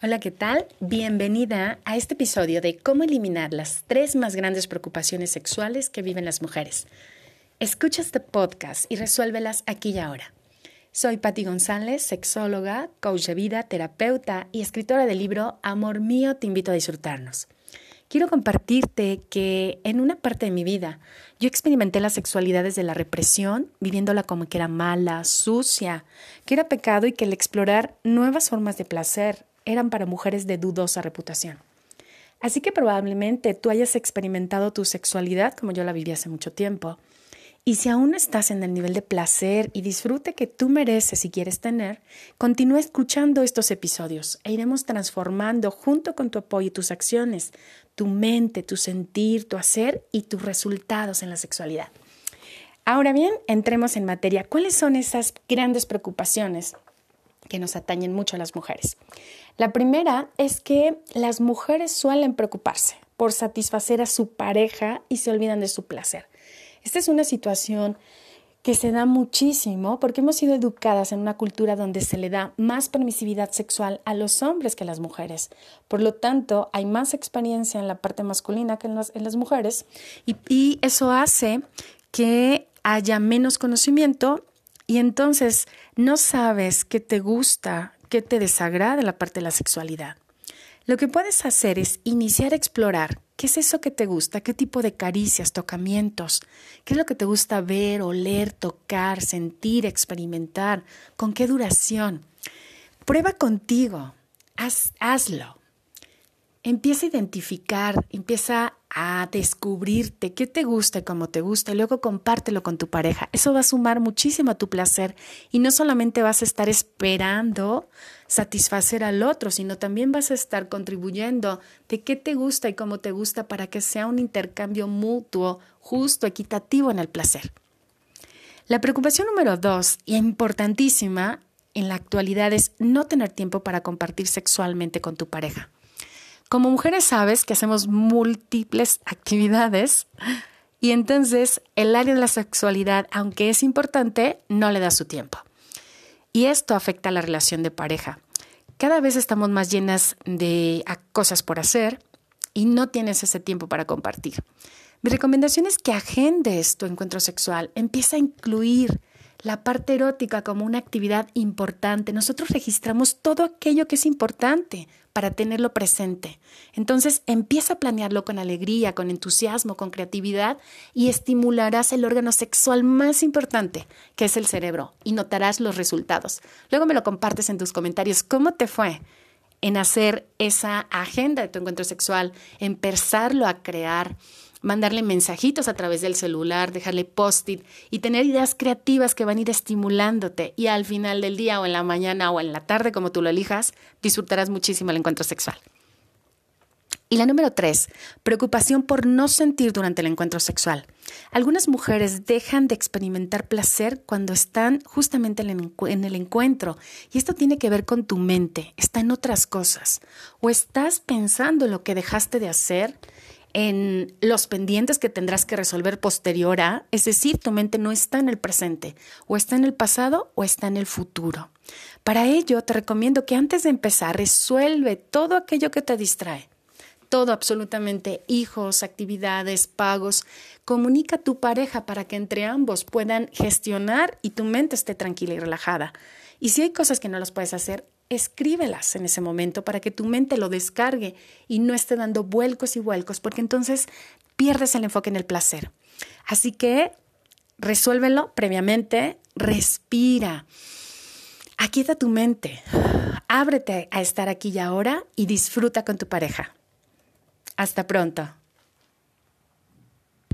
Hola, ¿qué tal? Bienvenida a este episodio de cómo eliminar las tres más grandes preocupaciones sexuales que viven las mujeres. Escucha este podcast y resuélvelas aquí y ahora. Soy Patti González, sexóloga, coach de vida, terapeuta y escritora del libro Amor mío, te invito a disfrutarnos. Quiero compartirte que en una parte de mi vida yo experimenté la sexualidad desde la represión, viviéndola como que era mala, sucia, que era pecado y que el explorar nuevas formas de placer, eran para mujeres de dudosa reputación. Así que probablemente tú hayas experimentado tu sexualidad como yo la viví hace mucho tiempo. Y si aún estás en el nivel de placer y disfrute que tú mereces y quieres tener, continúa escuchando estos episodios e iremos transformando junto con tu apoyo y tus acciones, tu mente, tu sentir, tu hacer y tus resultados en la sexualidad. Ahora bien, entremos en materia. ¿Cuáles son esas grandes preocupaciones que nos atañen mucho a las mujeres. La primera es que las mujeres suelen preocuparse por satisfacer a su pareja y se olvidan de su placer. Esta es una situación que se da muchísimo porque hemos sido educadas en una cultura donde se le da más permisividad sexual a los hombres que a las mujeres. Por lo tanto, hay más experiencia en la parte masculina que en las, mujeres y eso hace que haya menos conocimiento y entonces no sabes qué te gusta, qué te desagrada la parte de la sexualidad. Lo que puedes hacer es iniciar a explorar qué es eso que te gusta, qué tipo de caricias, tocamientos, qué es lo que te gusta ver, oler, tocar, sentir, experimentar, con qué duración. Prueba contigo, hazlo. Empieza a identificar, empieza a descubrirte qué te gusta y cómo te gusta y luego compártelo con tu pareja. Eso va a sumar muchísimo a tu placer y no solamente vas a estar esperando satisfacer al otro, sino también vas a estar contribuyendo de qué te gusta y cómo te gusta para que sea un intercambio mutuo, justo, equitativo en el placer. La preocupación número dos, y importantísima en la actualidad, es no tener tiempo para compartir sexualmente con tu pareja. Como mujeres sabes que hacemos múltiples actividades y entonces el área de la sexualidad, aunque es importante, no le da su tiempo. Y esto afecta a la relación de pareja. Cada vez estamos más llenas de cosas por hacer y no tienes ese tiempo para compartir. Mi recomendación es que agendes tu encuentro sexual, empieza a incluir la parte erótica como una actividad importante. Nosotros registramos todo aquello que es importante para tenerlo presente. Entonces empieza a planearlo con alegría, con entusiasmo, con creatividad y estimularás el órgano sexual más importante, que es el cerebro, y notarás los resultados. Luego me lo compartes en tus comentarios. ¿Cómo te fue? en hacer esa agenda de tu encuentro sexual, empezarlo a crear, mandarle mensajitos a través del celular, dejarle post-it y tener ideas creativas que van a ir estimulándote y al final del día o en la mañana o en la tarde, como tú lo elijas, disfrutarás muchísimo el encuentro sexual. Y la número tres, preocupación por no sentir durante el encuentro sexual. Algunas mujeres dejan de experimentar placer cuando están justamente en el encuentro y esto tiene que ver con tu mente, está en otras cosas. O estás pensando en lo que dejaste de hacer en los pendientes que tendrás que resolver posterior a, es decir, tu mente no está en el presente, o está en el pasado o está en el futuro. Para ello, te recomiendo que antes de empezar resuelve todo aquello que te distrae. Todo, absolutamente, hijos, actividades, pagos. Comunica a tu pareja para que entre ambos puedan gestionar y tu mente esté tranquila y relajada. Y si hay cosas que no las puedes hacer, escríbelas en ese momento para que tu mente lo descargue y no esté dando vuelcos y vuelcos, porque entonces pierdes el enfoque en el placer. Así que resuélvelo previamente, respira, aquieta tu mente, ábrete a estar aquí y ahora y disfruta con tu pareja. Hasta pronto.